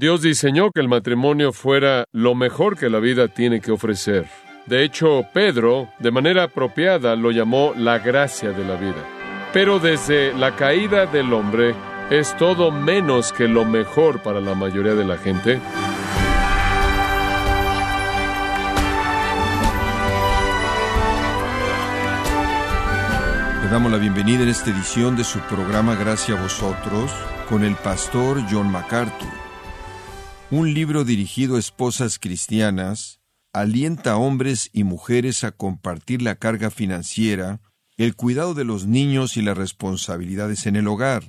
Dios diseñó que el matrimonio fuera lo mejor que la vida tiene que ofrecer. De hecho, Pedro, de manera apropiada, lo llamó la gracia de la vida. Pero desde la caída del hombre, es todo menos que lo mejor para la mayoría de la gente. Le damos la bienvenida en esta edición de su programa Gracias a vosotros con el pastor John MacArthur. Un libro dirigido a esposas cristianas alienta a hombres y mujeres a compartir la carga financiera, el cuidado de los niños y las responsabilidades en el hogar.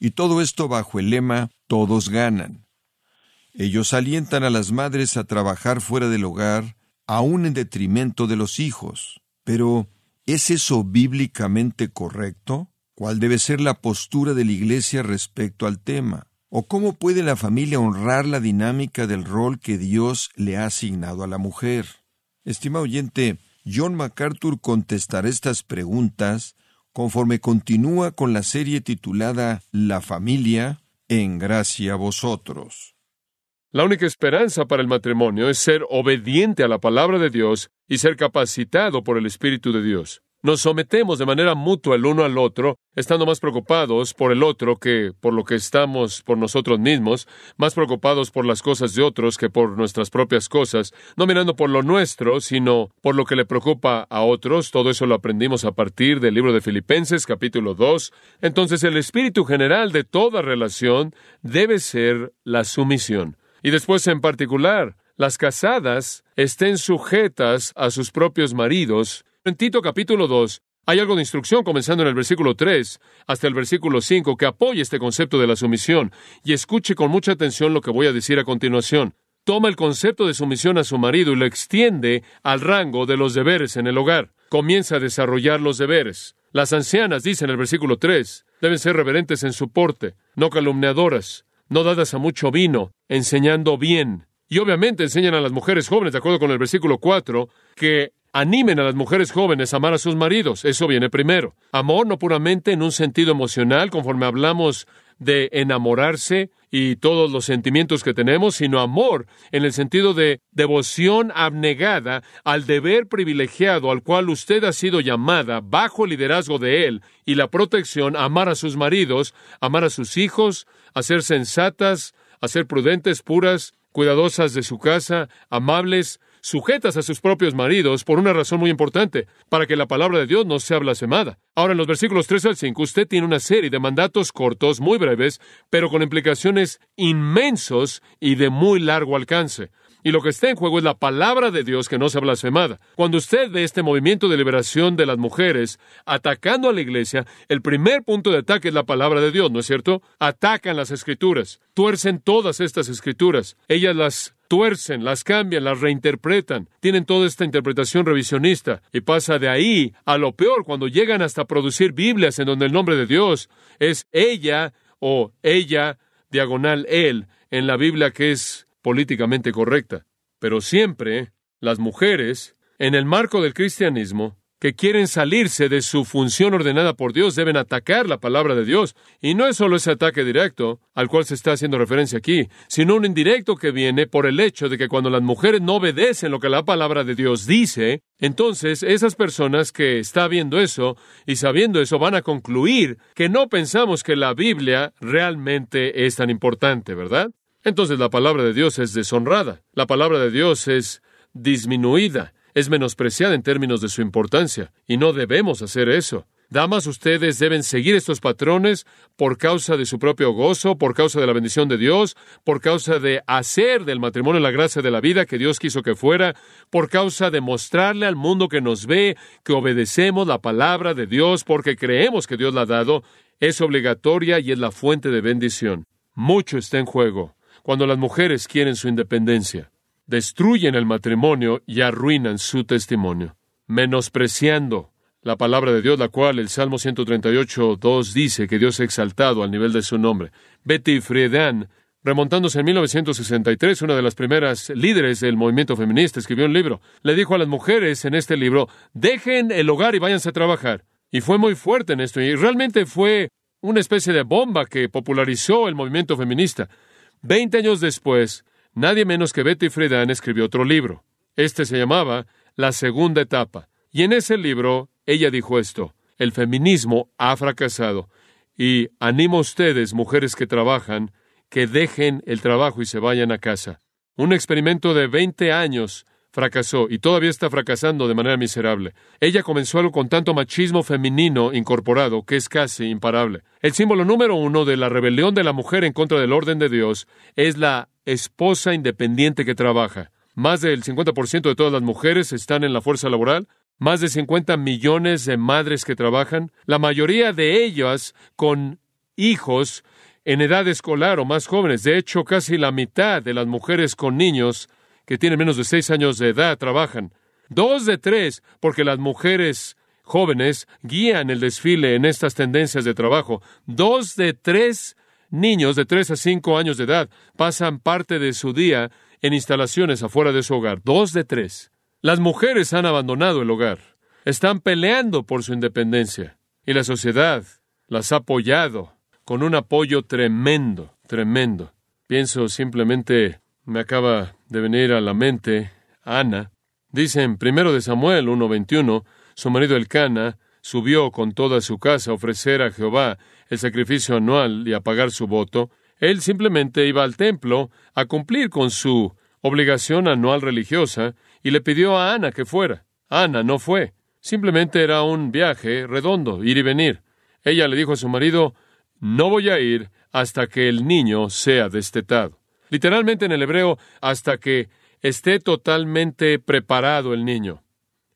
Y todo esto bajo el lema Todos ganan. Ellos alientan a las madres a trabajar fuera del hogar, aún en detrimento de los hijos. Pero, ¿Es eso bíblicamente correcto? ¿Cuál debe ser la postura de la Iglesia respecto al tema? ¿O cómo puede la familia honrar la dinámica del rol que Dios le ha asignado a la mujer? Estimado oyente, John MacArthur contestará estas preguntas conforme continúa con la serie titulada La familia en gracia a vosotros. La única esperanza para el matrimonio es ser obediente a la palabra de Dios y ser capacitado por el Espíritu de Dios. Nos sometemos de manera mutua el uno al otro, estando más preocupados por el otro que por lo que estamos por nosotros mismos, más preocupados por las cosas de otros que por nuestras propias cosas, no mirando por lo nuestro, sino por lo que le preocupa a otros. Todo eso lo aprendimos a partir del libro de Filipenses capítulo 2. Entonces el espíritu general de toda relación debe ser la sumisión. Y después, en particular, las casadas estén sujetas a sus propios maridos. En Tito capítulo 2 hay algo de instrucción comenzando en el versículo 3 hasta el versículo 5 que apoya este concepto de la sumisión. Y escuche con mucha atención lo que voy a decir a continuación. Toma el concepto de sumisión a su marido y lo extiende al rango de los deberes en el hogar. Comienza a desarrollar los deberes. Las ancianas, dice en el versículo 3, deben ser reverentes en su porte, no calumniadoras, no dadas a mucho vino, enseñando bien. Y obviamente enseñan a las mujeres jóvenes, de acuerdo con el versículo 4, que animen a las mujeres jóvenes a amar a sus maridos. Eso viene primero. Amor no puramente en un sentido emocional, conforme hablamos de enamorarse y todos los sentimientos que tenemos, sino amor en el sentido de devoción abnegada al deber privilegiado al cual usted ha sido llamada bajo el liderazgo de él y la protección, amar a sus maridos, amar a sus hijos, a ser sensatas, a ser prudentes, puras, cuidadosas de su casa, amables, sujetas a sus propios maridos por una razón muy importante, para que la palabra de Dios no sea blasfemada. Ahora, en los versículos 3 al 5, usted tiene una serie de mandatos cortos, muy breves, pero con implicaciones inmensos y de muy largo alcance. Y lo que está en juego es la palabra de Dios que no sea blasfemada. Cuando usted ve este movimiento de liberación de las mujeres atacando a la iglesia, el primer punto de ataque es la palabra de Dios, ¿no es cierto? Atacan las escrituras, tuercen todas estas escrituras. Ellas las tuercen, las cambian, las reinterpretan, tienen toda esta interpretación revisionista y pasa de ahí a lo peor cuando llegan hasta producir Biblias en donde el nombre de Dios es ella o ella, diagonal él, en la Biblia que es políticamente correcta. Pero siempre las mujeres, en el marco del cristianismo, que quieren salirse de su función ordenada por Dios, deben atacar la palabra de Dios. Y no es solo ese ataque directo al cual se está haciendo referencia aquí, sino un indirecto que viene por el hecho de que cuando las mujeres no obedecen lo que la palabra de Dios dice, entonces esas personas que está viendo eso y sabiendo eso van a concluir que no pensamos que la Biblia realmente es tan importante, ¿verdad? entonces la palabra de Dios es deshonrada, la palabra de Dios es disminuida, es menospreciada en términos de su importancia, y no debemos hacer eso. Damas, ustedes deben seguir estos patrones por causa de su propio gozo, por causa de la bendición de Dios, por causa de hacer del matrimonio la gracia de la vida que Dios quiso que fuera, por causa de mostrarle al mundo que nos ve que obedecemos la palabra de Dios porque creemos que Dios la ha dado, es obligatoria y es la fuente de bendición. Mucho está en juego cuando las mujeres quieren su independencia, destruyen el matrimonio y arruinan su testimonio, menospreciando la palabra de Dios, la cual el Salmo 138, 2 dice que Dios ha exaltado al nivel de su nombre. Betty Friedan, remontándose en 1963, una de las primeras líderes del movimiento feminista, escribió un libro. Le dijo a las mujeres en este libro, dejen el hogar y váyanse a trabajar. Y fue muy fuerte en esto, y realmente fue una especie de bomba que popularizó el movimiento feminista. Veinte años después, nadie menos que Betty Friedan escribió otro libro. Este se llamaba La Segunda Etapa. Y en ese libro ella dijo esto, el feminismo ha fracasado. Y animo a ustedes, mujeres que trabajan, que dejen el trabajo y se vayan a casa. Un experimento de 20 años fracasó y todavía está fracasando de manera miserable. Ella comenzó algo con tanto machismo femenino incorporado que es casi imparable. El símbolo número uno de la rebelión de la mujer en contra del orden de Dios es la esposa independiente que trabaja. Más del 50% de todas las mujeres están en la fuerza laboral, más de 50 millones de madres que trabajan, la mayoría de ellas con hijos en edad escolar o más jóvenes. De hecho, casi la mitad de las mujeres con niños que tienen menos de seis años de edad trabajan. Dos de tres, porque las mujeres jóvenes guían el desfile en estas tendencias de trabajo. Dos de tres niños de tres a cinco años de edad pasan parte de su día en instalaciones afuera de su hogar. Dos de tres. Las mujeres han abandonado el hogar. Están peleando por su independencia. Y la sociedad las ha apoyado con un apoyo tremendo, tremendo. Pienso simplemente, me acaba de venir a la mente Ana. Dice en primero de Samuel 1.21, su marido Elcana subió con toda su casa a ofrecer a Jehová el sacrificio anual y a pagar su voto. Él simplemente iba al templo a cumplir con su obligación anual religiosa y le pidió a Ana que fuera. Ana no fue. Simplemente era un viaje redondo, ir y venir. Ella le dijo a su marido, no voy a ir hasta que el niño sea destetado. Literalmente en el hebreo, hasta que esté totalmente preparado el niño.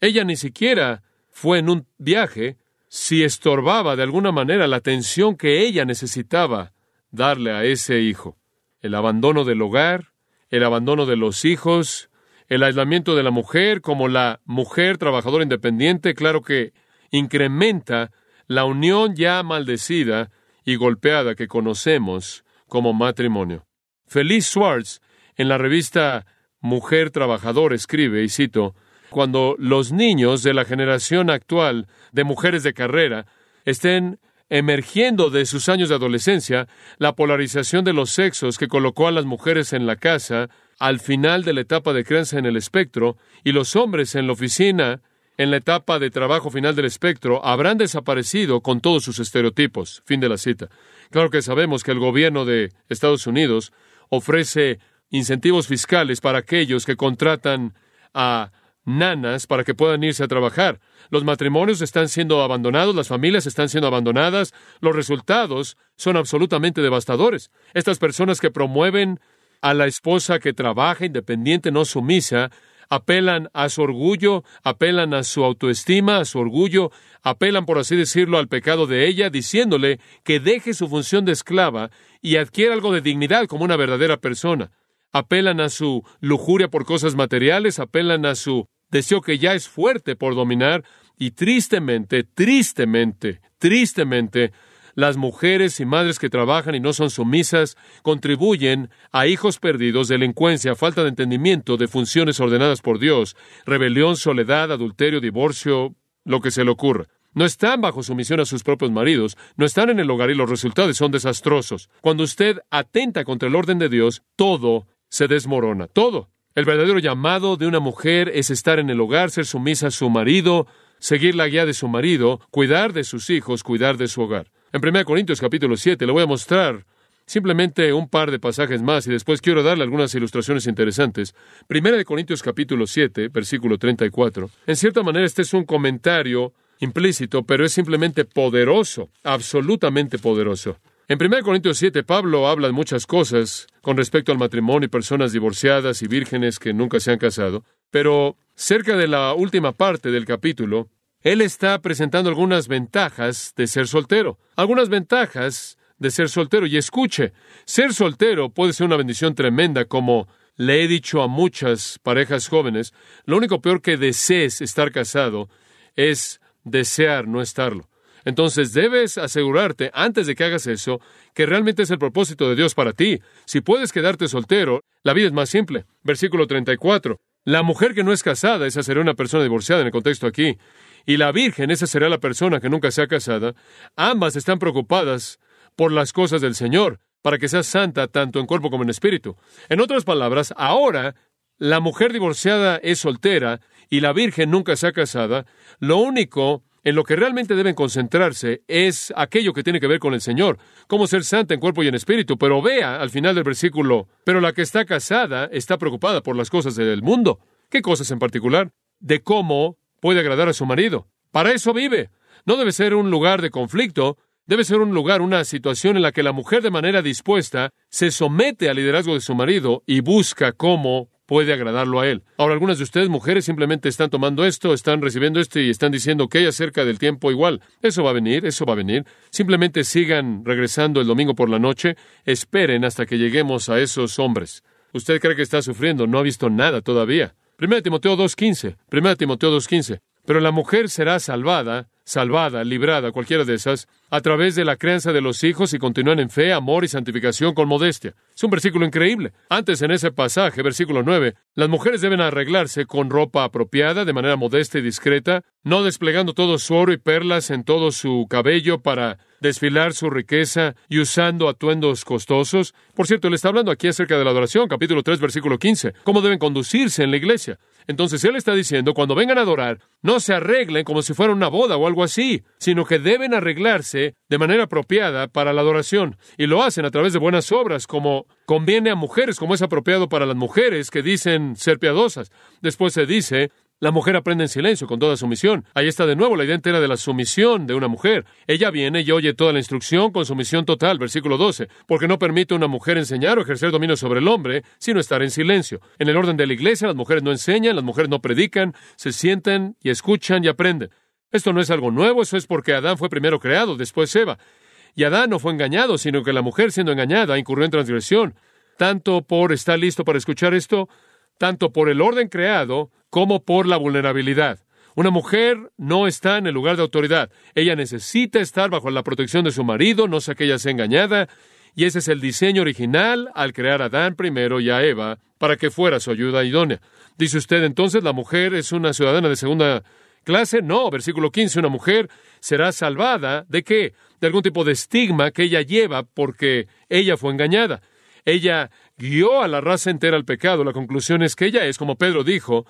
Ella ni siquiera fue en un viaje si estorbaba de alguna manera la atención que ella necesitaba darle a ese hijo. El abandono del hogar, el abandono de los hijos, el aislamiento de la mujer como la mujer trabajadora independiente, claro que incrementa la unión ya maldecida y golpeada que conocemos como matrimonio. Feliz Schwartz, en la revista Mujer Trabajador, escribe, y cito, cuando los niños de la generación actual de mujeres de carrera estén emergiendo de sus años de adolescencia, la polarización de los sexos que colocó a las mujeres en la casa al final de la etapa de crianza en el espectro y los hombres en la oficina en la etapa de trabajo final del espectro habrán desaparecido con todos sus estereotipos. Fin de la cita. Claro que sabemos que el gobierno de Estados Unidos ofrece incentivos fiscales para aquellos que contratan a nanas para que puedan irse a trabajar. Los matrimonios están siendo abandonados, las familias están siendo abandonadas, los resultados son absolutamente devastadores. Estas personas que promueven a la esposa que trabaja independiente, no sumisa, apelan a su orgullo, apelan a su autoestima, a su orgullo, apelan, por así decirlo, al pecado de ella, diciéndole que deje su función de esclava y adquiera algo de dignidad como una verdadera persona. Apelan a su lujuria por cosas materiales, apelan a su deseo que ya es fuerte por dominar, y tristemente, tristemente, tristemente, las mujeres y madres que trabajan y no son sumisas contribuyen a hijos perdidos, delincuencia, falta de entendimiento de funciones ordenadas por Dios, rebelión, soledad, adulterio, divorcio, lo que se le ocurra. No están bajo sumisión a sus propios maridos, no están en el hogar y los resultados son desastrosos. Cuando usted atenta contra el orden de Dios, todo se desmorona, todo. El verdadero llamado de una mujer es estar en el hogar, ser sumisa a su marido, seguir la guía de su marido, cuidar de sus hijos, cuidar de su hogar. En 1 Corintios capítulo 7 le voy a mostrar simplemente un par de pasajes más y después quiero darle algunas ilustraciones interesantes. 1 Corintios capítulo 7, versículo 34. En cierta manera este es un comentario implícito, pero es simplemente poderoso, absolutamente poderoso. En 1 Corintios 7, Pablo habla de muchas cosas con respecto al matrimonio y personas divorciadas y vírgenes que nunca se han casado, pero cerca de la última parte del capítulo, él está presentando algunas ventajas de ser soltero, algunas ventajas de ser soltero. Y escuche, ser soltero puede ser una bendición tremenda, como le he dicho a muchas parejas jóvenes, lo único peor que desees estar casado es desear no estarlo. Entonces debes asegurarte, antes de que hagas eso, que realmente es el propósito de Dios para ti. Si puedes quedarte soltero, la vida es más simple. Versículo 34. La mujer que no es casada, esa será una persona divorciada en el contexto aquí. Y la virgen, esa será la persona que nunca sea casada. Ambas están preocupadas por las cosas del Señor, para que sea santa tanto en cuerpo como en espíritu. En otras palabras, ahora la mujer divorciada es soltera y la virgen nunca se ha casada, lo único en lo que realmente deben concentrarse es aquello que tiene que ver con el Señor, cómo ser santa en cuerpo y en espíritu. Pero vea al final del versículo, pero la que está casada está preocupada por las cosas del mundo. ¿Qué cosas en particular? De cómo puede agradar a su marido. Para eso vive. No debe ser un lugar de conflicto, debe ser un lugar, una situación en la que la mujer de manera dispuesta se somete al liderazgo de su marido y busca cómo puede agradarlo a él. Ahora, algunas de ustedes, mujeres, simplemente están tomando esto, están recibiendo esto y están diciendo que hay acerca del tiempo igual. Eso va a venir, eso va a venir. Simplemente sigan regresando el domingo por la noche, esperen hasta que lleguemos a esos hombres. Usted cree que está sufriendo, no ha visto nada todavía. 1 Timoteo 2.15. 1 Timoteo 2.15. Pero la mujer será salvada, salvada, librada, cualquiera de esas, a través de la crianza de los hijos y continúan en fe, amor y santificación con modestia. Es un versículo increíble. Antes en ese pasaje, versículo 9, las mujeres deben arreglarse con ropa apropiada, de manera modesta y discreta, no desplegando todo su oro y perlas en todo su cabello para desfilar su riqueza y usando atuendos costosos. Por cierto, le está hablando aquí acerca de la adoración, capítulo 3, versículo 15, cómo deben conducirse en la iglesia. Entonces él está diciendo, cuando vengan a adorar, no se arreglen como si fuera una boda o algo así, sino que deben arreglarse de manera apropiada para la adoración. Y lo hacen a través de buenas obras, como conviene a mujeres, como es apropiado para las mujeres que dicen ser piadosas. Después se dice, la mujer aprende en silencio con toda sumisión. Ahí está de nuevo la idea entera de la sumisión de una mujer. Ella viene y oye toda la instrucción con sumisión total, versículo 12, porque no permite a una mujer enseñar o ejercer dominio sobre el hombre, sino estar en silencio. En el orden de la iglesia, las mujeres no enseñan, las mujeres no predican, se sientan y escuchan y aprenden. Esto no es algo nuevo, eso es porque Adán fue primero creado, después Eva. Y Adán no fue engañado, sino que la mujer siendo engañada incurrió en transgresión. Tanto por estar listo para escuchar esto, tanto por el orden creado como por la vulnerabilidad. Una mujer no está en el lugar de autoridad. Ella necesita estar bajo la protección de su marido, no sea que ella sea engañada. Y ese es el diseño original al crear a Adán primero y a Eva para que fuera su ayuda idónea. Dice usted entonces, la mujer es una ciudadana de segunda clase. No, versículo 15, una mujer será salvada de qué? De algún tipo de estigma que ella lleva porque ella fue engañada. Ella guió a la raza entera al pecado. La conclusión es que ella es, como Pedro dijo,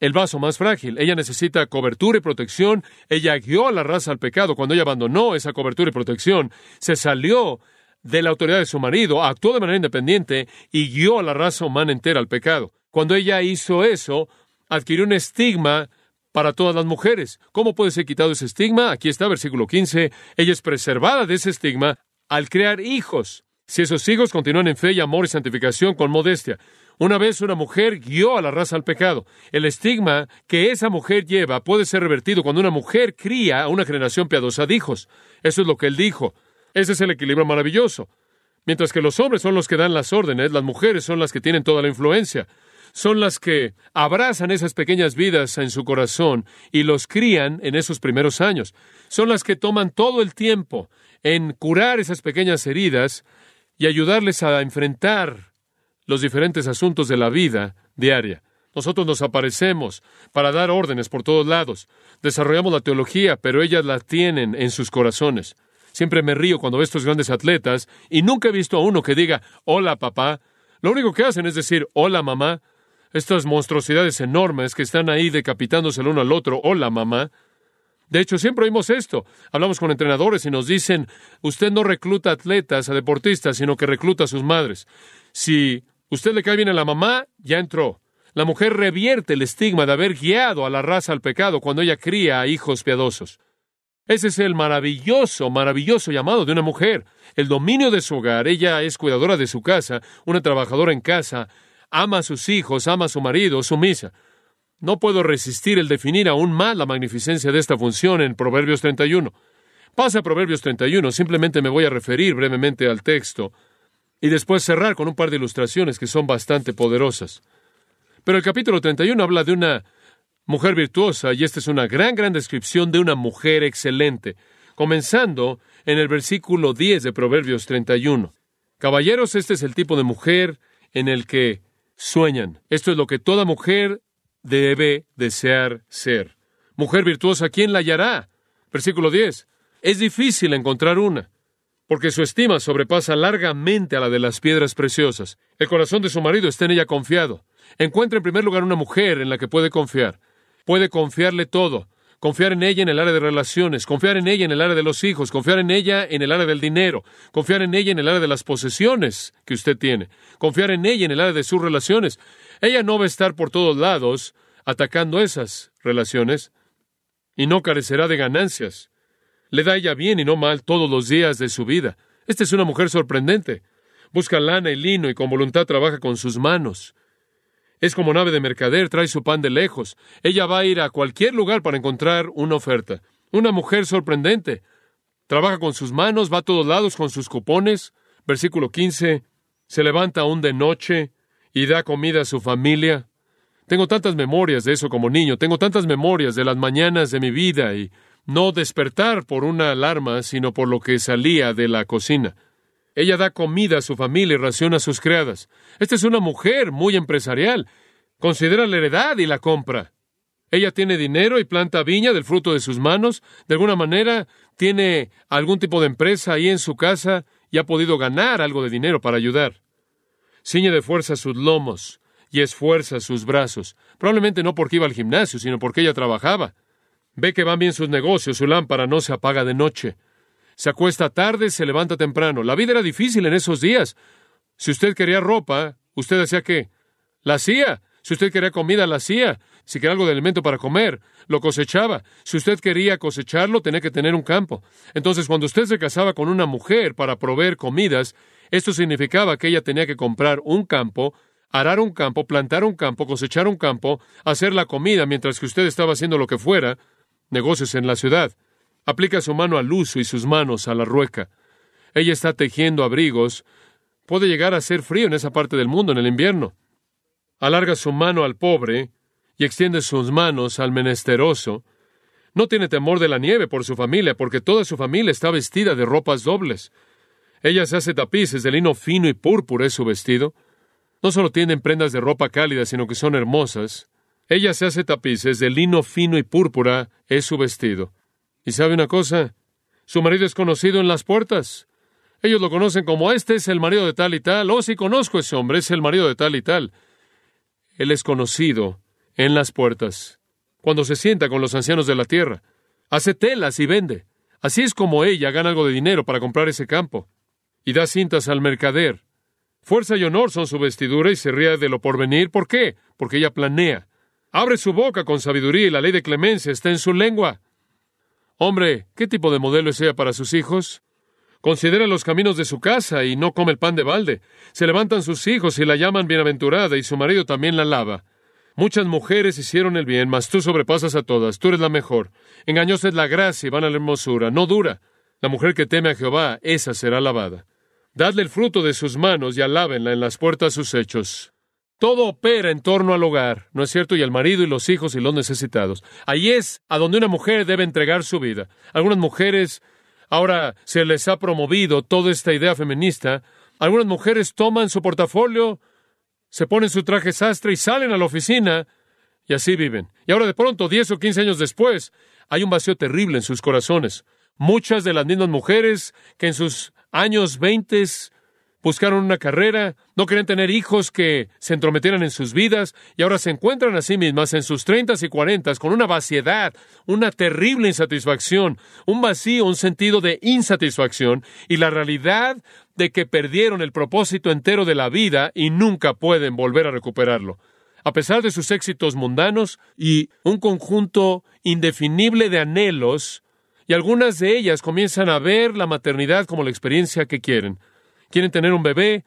el vaso más frágil. Ella necesita cobertura y protección. Ella guió a la raza al pecado. Cuando ella abandonó esa cobertura y protección, se salió de la autoridad de su marido, actuó de manera independiente y guió a la raza humana entera al pecado. Cuando ella hizo eso, adquirió un estigma para todas las mujeres. ¿Cómo puede ser quitado ese estigma? Aquí está, versículo 15. Ella es preservada de ese estigma al crear hijos. Si esos hijos continúan en fe y amor y santificación con modestia. Una vez una mujer guió a la raza al pecado. El estigma que esa mujer lleva puede ser revertido cuando una mujer cría a una generación piadosa de hijos. Eso es lo que él dijo. Ese es el equilibrio maravilloso. Mientras que los hombres son los que dan las órdenes, las mujeres son las que tienen toda la influencia. Son las que abrazan esas pequeñas vidas en su corazón y los crían en esos primeros años. Son las que toman todo el tiempo en curar esas pequeñas heridas y ayudarles a enfrentar los diferentes asuntos de la vida diaria. Nosotros nos aparecemos para dar órdenes por todos lados. Desarrollamos la teología, pero ellas la tienen en sus corazones. Siempre me río cuando veo estos grandes atletas y nunca he visto a uno que diga, hola papá. Lo único que hacen es decir, hola mamá. Estas monstruosidades enormes que están ahí decapitándose el uno al otro, hola mamá. De hecho, siempre oímos esto. Hablamos con entrenadores y nos dicen, usted no recluta atletas, a deportistas, sino que recluta a sus madres. Si Usted le cae bien a la mamá, ya entró. La mujer revierte el estigma de haber guiado a la raza al pecado cuando ella cría a hijos piadosos. Ese es el maravilloso, maravilloso llamado de una mujer. El dominio de su hogar. Ella es cuidadora de su casa, una trabajadora en casa, ama a sus hijos, ama a su marido, sumisa. No puedo resistir el definir aún más la magnificencia de esta función en Proverbios 31. Pasa a Proverbios 31, simplemente me voy a referir brevemente al texto y después cerrar con un par de ilustraciones que son bastante poderosas. Pero el capítulo 31 habla de una mujer virtuosa y esta es una gran, gran descripción de una mujer excelente, comenzando en el versículo 10 de Proverbios 31. Caballeros, este es el tipo de mujer en el que sueñan. Esto es lo que toda mujer debe desear ser. Mujer virtuosa, ¿quién la hallará? Versículo 10. Es difícil encontrar una porque su estima sobrepasa largamente a la de las piedras preciosas. El corazón de su marido está en ella confiado. Encuentra en primer lugar una mujer en la que puede confiar. Puede confiarle todo. Confiar en ella en el área de relaciones, confiar en ella en el área de los hijos, confiar en ella en el área del dinero, confiar en ella en el área de las posesiones que usted tiene, confiar en ella en el área de sus relaciones. Ella no va a estar por todos lados atacando esas relaciones y no carecerá de ganancias. Le da ella bien y no mal todos los días de su vida. Esta es una mujer sorprendente. Busca lana y lino y con voluntad trabaja con sus manos. Es como nave de mercader, trae su pan de lejos. Ella va a ir a cualquier lugar para encontrar una oferta. Una mujer sorprendente. Trabaja con sus manos, va a todos lados con sus cupones. Versículo 15. Se levanta aún de noche y da comida a su familia. Tengo tantas memorias de eso como niño, tengo tantas memorias de las mañanas de mi vida y no despertar por una alarma, sino por lo que salía de la cocina. Ella da comida a su familia y raciona a sus criadas. Esta es una mujer muy empresarial. Considera la heredad y la compra. Ella tiene dinero y planta viña del fruto de sus manos. De alguna manera tiene algún tipo de empresa ahí en su casa y ha podido ganar algo de dinero para ayudar. Ciñe de fuerza sus lomos y esfuerza sus brazos. Probablemente no porque iba al gimnasio, sino porque ella trabajaba. Ve que van bien sus negocios, su lámpara no se apaga de noche. Se acuesta tarde, se levanta temprano. La vida era difícil en esos días. Si usted quería ropa, usted hacía qué? La hacía. Si usted quería comida, la hacía. Si quería algo de alimento para comer, lo cosechaba. Si usted quería cosecharlo, tenía que tener un campo. Entonces, cuando usted se casaba con una mujer para proveer comidas, esto significaba que ella tenía que comprar un campo, arar un campo, plantar un campo, cosechar un campo, hacer la comida mientras que usted estaba haciendo lo que fuera, negocios en la ciudad. Aplica su mano al uso y sus manos a la rueca. Ella está tejiendo abrigos. Puede llegar a ser frío en esa parte del mundo en el invierno. Alarga su mano al pobre y extiende sus manos al menesteroso. No tiene temor de la nieve por su familia, porque toda su familia está vestida de ropas dobles. Ella se hace tapices de lino fino y púrpura es su vestido. No solo tienen prendas de ropa cálida, sino que son hermosas. Ella se hace tapices de lino fino y púrpura es su vestido. Y sabe una cosa, su marido es conocido en las puertas. Ellos lo conocen como este es el marido de tal y tal. Oh, sí conozco a ese hombre, es el marido de tal y tal. Él es conocido en las puertas. Cuando se sienta con los ancianos de la tierra, hace telas y vende. Así es como ella gana algo de dinero para comprar ese campo. Y da cintas al mercader. Fuerza y honor son su vestidura y se ríe de lo porvenir. ¿Por qué? Porque ella planea. Abre su boca con sabiduría y la ley de clemencia está en su lengua. Hombre, ¿qué tipo de modelo es ella para sus hijos? Considera los caminos de su casa y no come el pan de balde. Se levantan sus hijos y la llaman bienaventurada y su marido también la alaba. Muchas mujeres hicieron el bien, mas tú sobrepasas a todas, tú eres la mejor. Engañosa es la gracia y van a la hermosura, no dura. La mujer que teme a Jehová, esa será alabada. Dadle el fruto de sus manos y alábenla en las puertas sus hechos. Todo opera en torno al hogar, ¿no es cierto? Y al marido y los hijos y los necesitados. Ahí es a donde una mujer debe entregar su vida. Algunas mujeres, ahora se les ha promovido toda esta idea feminista. Algunas mujeres toman su portafolio, se ponen su traje sastre y salen a la oficina y así viven. Y ahora de pronto, diez o quince años después, hay un vacío terrible en sus corazones. Muchas de las mismas mujeres que en sus años veintes buscaron una carrera, no querían tener hijos que se entrometieran en sus vidas y ahora se encuentran a sí mismas en sus treintas y cuarentas con una vaciedad, una terrible insatisfacción, un vacío, un sentido de insatisfacción y la realidad de que perdieron el propósito entero de la vida y nunca pueden volver a recuperarlo. A pesar de sus éxitos mundanos y un conjunto indefinible de anhelos, y algunas de ellas comienzan a ver la maternidad como la experiencia que quieren quieren tener un bebé,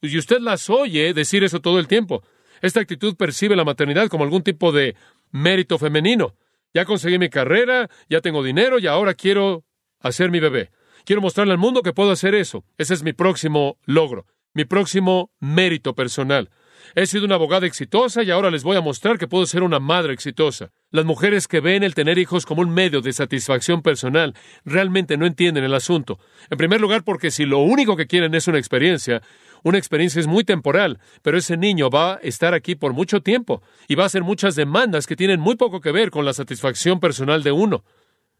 y usted las oye decir eso todo el tiempo. Esta actitud percibe la maternidad como algún tipo de mérito femenino. Ya conseguí mi carrera, ya tengo dinero y ahora quiero hacer mi bebé. Quiero mostrarle al mundo que puedo hacer eso. Ese es mi próximo logro, mi próximo mérito personal. He sido una abogada exitosa y ahora les voy a mostrar que puedo ser una madre exitosa. Las mujeres que ven el tener hijos como un medio de satisfacción personal realmente no entienden el asunto. En primer lugar, porque si lo único que quieren es una experiencia, una experiencia es muy temporal, pero ese niño va a estar aquí por mucho tiempo y va a hacer muchas demandas que tienen muy poco que ver con la satisfacción personal de uno.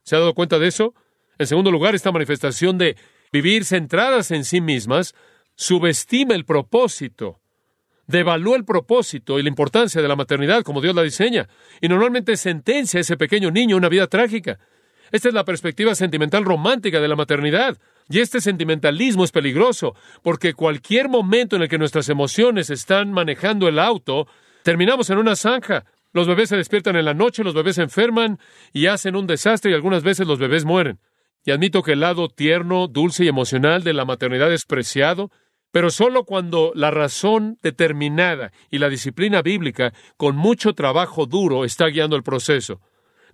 ¿Se ha dado cuenta de eso? En segundo lugar, esta manifestación de vivir centradas en sí mismas, subestima el propósito, devalúa el propósito y la importancia de la maternidad como Dios la diseña, y normalmente sentencia a ese pequeño niño una vida trágica. Esta es la perspectiva sentimental romántica de la maternidad. Y este sentimentalismo es peligroso, porque cualquier momento en el que nuestras emociones están manejando el auto, terminamos en una zanja. Los bebés se despiertan en la noche, los bebés se enferman y hacen un desastre y algunas veces los bebés mueren. Y admito que el lado tierno, dulce y emocional de la maternidad es preciado, pero solo cuando la razón determinada y la disciplina bíblica, con mucho trabajo duro, está guiando el proceso.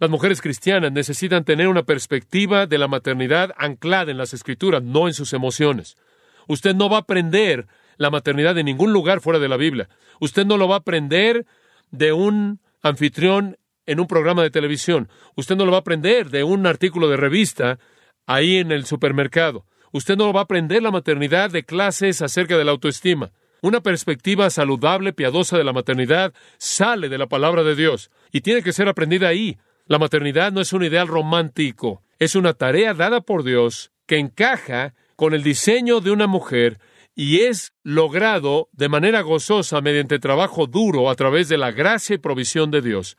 Las mujeres cristianas necesitan tener una perspectiva de la maternidad anclada en las escrituras, no en sus emociones. Usted no va a aprender la maternidad en ningún lugar fuera de la Biblia. Usted no lo va a aprender de un anfitrión en un programa de televisión. Usted no lo va a aprender de un artículo de revista ahí en el supermercado. Usted no va a aprender la maternidad de clases acerca de la autoestima. Una perspectiva saludable, piadosa de la maternidad sale de la palabra de Dios y tiene que ser aprendida ahí. La maternidad no es un ideal romántico, es una tarea dada por Dios que encaja con el diseño de una mujer y es logrado de manera gozosa mediante trabajo duro a través de la gracia y provisión de Dios.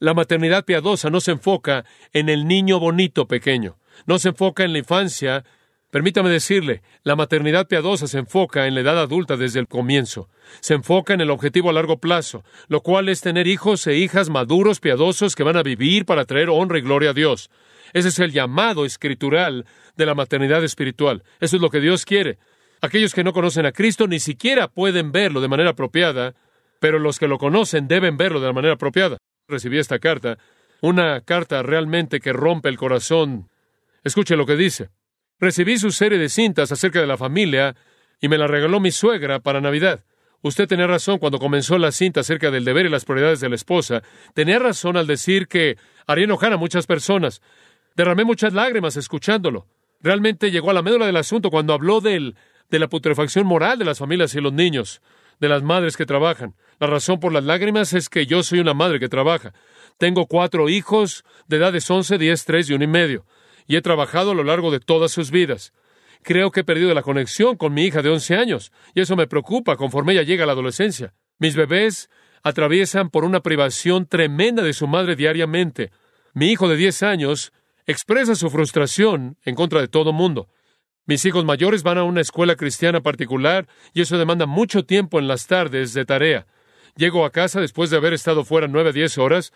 La maternidad piadosa no se enfoca en el niño bonito pequeño, no se enfoca en la infancia. Permítame decirle, la maternidad piadosa se enfoca en la edad adulta desde el comienzo se enfoca en el objetivo a largo plazo, lo cual es tener hijos e hijas maduros, piadosos, que van a vivir para traer honra y gloria a Dios. Ese es el llamado escritural de la maternidad espiritual. Eso es lo que Dios quiere. Aquellos que no conocen a Cristo ni siquiera pueden verlo de manera apropiada, pero los que lo conocen deben verlo de la manera apropiada. Recibí esta carta, una carta realmente que rompe el corazón. Escuche lo que dice. Recibí su serie de cintas acerca de la familia y me la regaló mi suegra para Navidad. Usted tenía razón cuando comenzó la cinta acerca del deber y las prioridades de la esposa. Tenía razón al decir que haría enojar a muchas personas. Derramé muchas lágrimas escuchándolo. Realmente llegó a la médula del asunto cuando habló del, de la putrefacción moral de las familias y los niños, de las madres que trabajan. La razón por las lágrimas es que yo soy una madre que trabaja. Tengo cuatro hijos de edades once, diez, tres y uno y medio, y he trabajado a lo largo de todas sus vidas. Creo que he perdido la conexión con mi hija de 11 años, y eso me preocupa conforme ella llega a la adolescencia. Mis bebés atraviesan por una privación tremenda de su madre diariamente. Mi hijo de 10 años expresa su frustración en contra de todo mundo. Mis hijos mayores van a una escuela cristiana particular y eso demanda mucho tiempo en las tardes de tarea. Llego a casa después de haber estado fuera nueve a diez horas.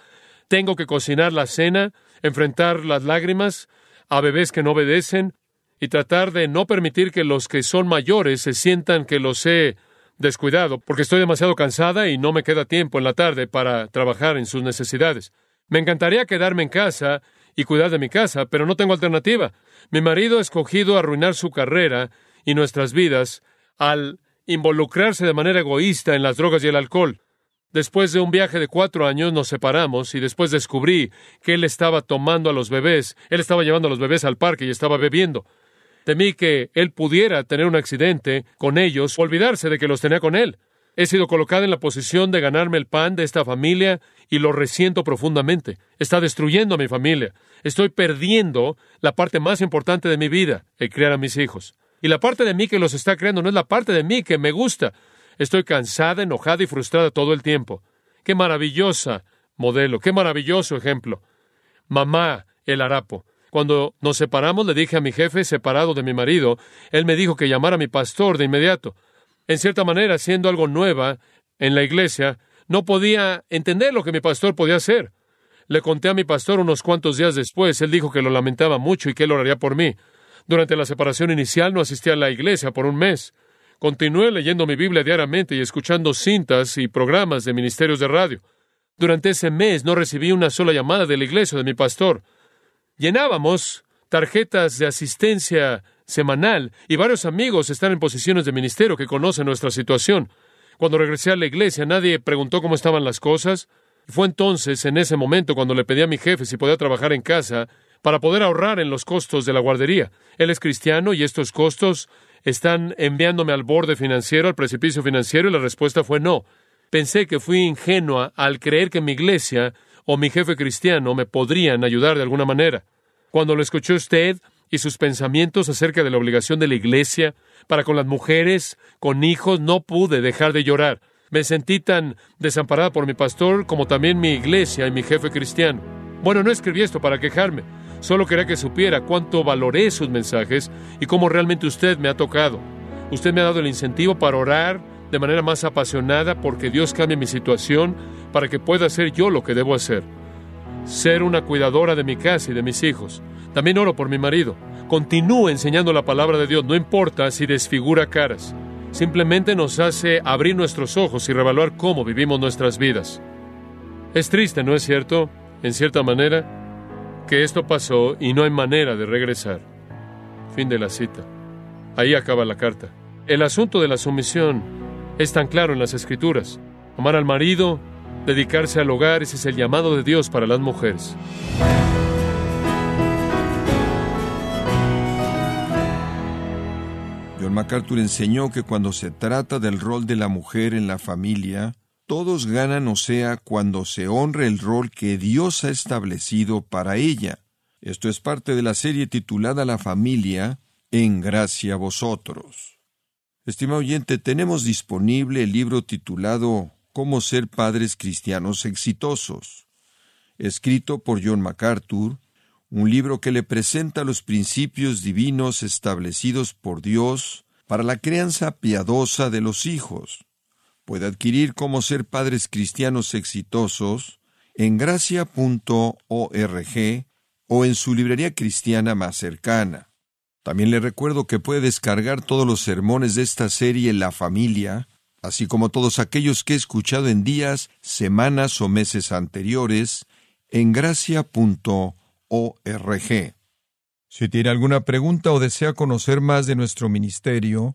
Tengo que cocinar la cena, enfrentar las lágrimas a bebés que no obedecen, y tratar de no permitir que los que son mayores se sientan que los he descuidado, porque estoy demasiado cansada y no me queda tiempo en la tarde para trabajar en sus necesidades. Me encantaría quedarme en casa y cuidar de mi casa, pero no tengo alternativa. Mi marido ha escogido arruinar su carrera y nuestras vidas al involucrarse de manera egoísta en las drogas y el alcohol. Después de un viaje de cuatro años nos separamos y después descubrí que él estaba tomando a los bebés, él estaba llevando a los bebés al parque y estaba bebiendo. Temí que él pudiera tener un accidente con ellos, olvidarse de que los tenía con él. He sido colocada en la posición de ganarme el pan de esta familia y lo resiento profundamente. Está destruyendo a mi familia. Estoy perdiendo la parte más importante de mi vida, el criar a mis hijos. Y la parte de mí que los está creando no es la parte de mí que me gusta. Estoy cansada, enojada y frustrada todo el tiempo. Qué maravillosa modelo, qué maravilloso ejemplo. Mamá, el harapo. Cuando nos separamos, le dije a mi jefe, separado de mi marido, él me dijo que llamara a mi pastor de inmediato. En cierta manera, siendo algo nueva en la iglesia, no podía entender lo que mi pastor podía hacer. Le conté a mi pastor unos cuantos días después, él dijo que lo lamentaba mucho y que él oraría por mí. Durante la separación inicial no asistí a la iglesia por un mes. Continué leyendo mi Biblia diariamente y escuchando cintas y programas de ministerios de radio. Durante ese mes no recibí una sola llamada de la iglesia de mi pastor. Llenábamos tarjetas de asistencia semanal y varios amigos están en posiciones de ministerio que conocen nuestra situación. Cuando regresé a la iglesia nadie preguntó cómo estaban las cosas. Fue entonces, en ese momento, cuando le pedí a mi jefe si podía trabajar en casa para poder ahorrar en los costos de la guardería. Él es cristiano y estos costos están enviándome al borde financiero, al precipicio financiero, y la respuesta fue no. Pensé que fui ingenua al creer que mi iglesia o mi jefe cristiano me podrían ayudar de alguna manera. Cuando lo escuchó usted y sus pensamientos acerca de la obligación de la iglesia para con las mujeres, con hijos, no pude dejar de llorar. Me sentí tan desamparada por mi pastor como también mi iglesia y mi jefe cristiano. Bueno, no escribí esto para quejarme, solo quería que supiera cuánto valoré sus mensajes y cómo realmente usted me ha tocado. Usted me ha dado el incentivo para orar de manera más apasionada porque Dios cambie mi situación para que pueda hacer yo lo que debo hacer. Ser una cuidadora de mi casa y de mis hijos. También oro por mi marido. Continúe enseñando la palabra de Dios, no importa si desfigura caras. Simplemente nos hace abrir nuestros ojos y revaluar cómo vivimos nuestras vidas. Es triste, ¿no es cierto? En cierta manera, que esto pasó y no hay manera de regresar. Fin de la cita. Ahí acaba la carta. El asunto de la sumisión es tan claro en las Escrituras. Amar al marido, dedicarse al hogar, ese es el llamado de Dios para las mujeres. John MacArthur enseñó que cuando se trata del rol de la mujer en la familia, todos ganan o sea cuando se honre el rol que Dios ha establecido para ella. Esto es parte de la serie titulada La familia, en gracia a vosotros. Estimado oyente, tenemos disponible el libro titulado Cómo ser padres cristianos exitosos, escrito por John MacArthur, un libro que le presenta los principios divinos establecidos por Dios para la crianza piadosa de los hijos. Puede adquirir Cómo ser padres cristianos exitosos en gracia.org o en su librería cristiana más cercana. También le recuerdo que puede descargar todos los sermones de esta serie La familia, así como todos aquellos que he escuchado en días, semanas o meses anteriores, en gracia.org. Si tiene alguna pregunta o desea conocer más de nuestro ministerio,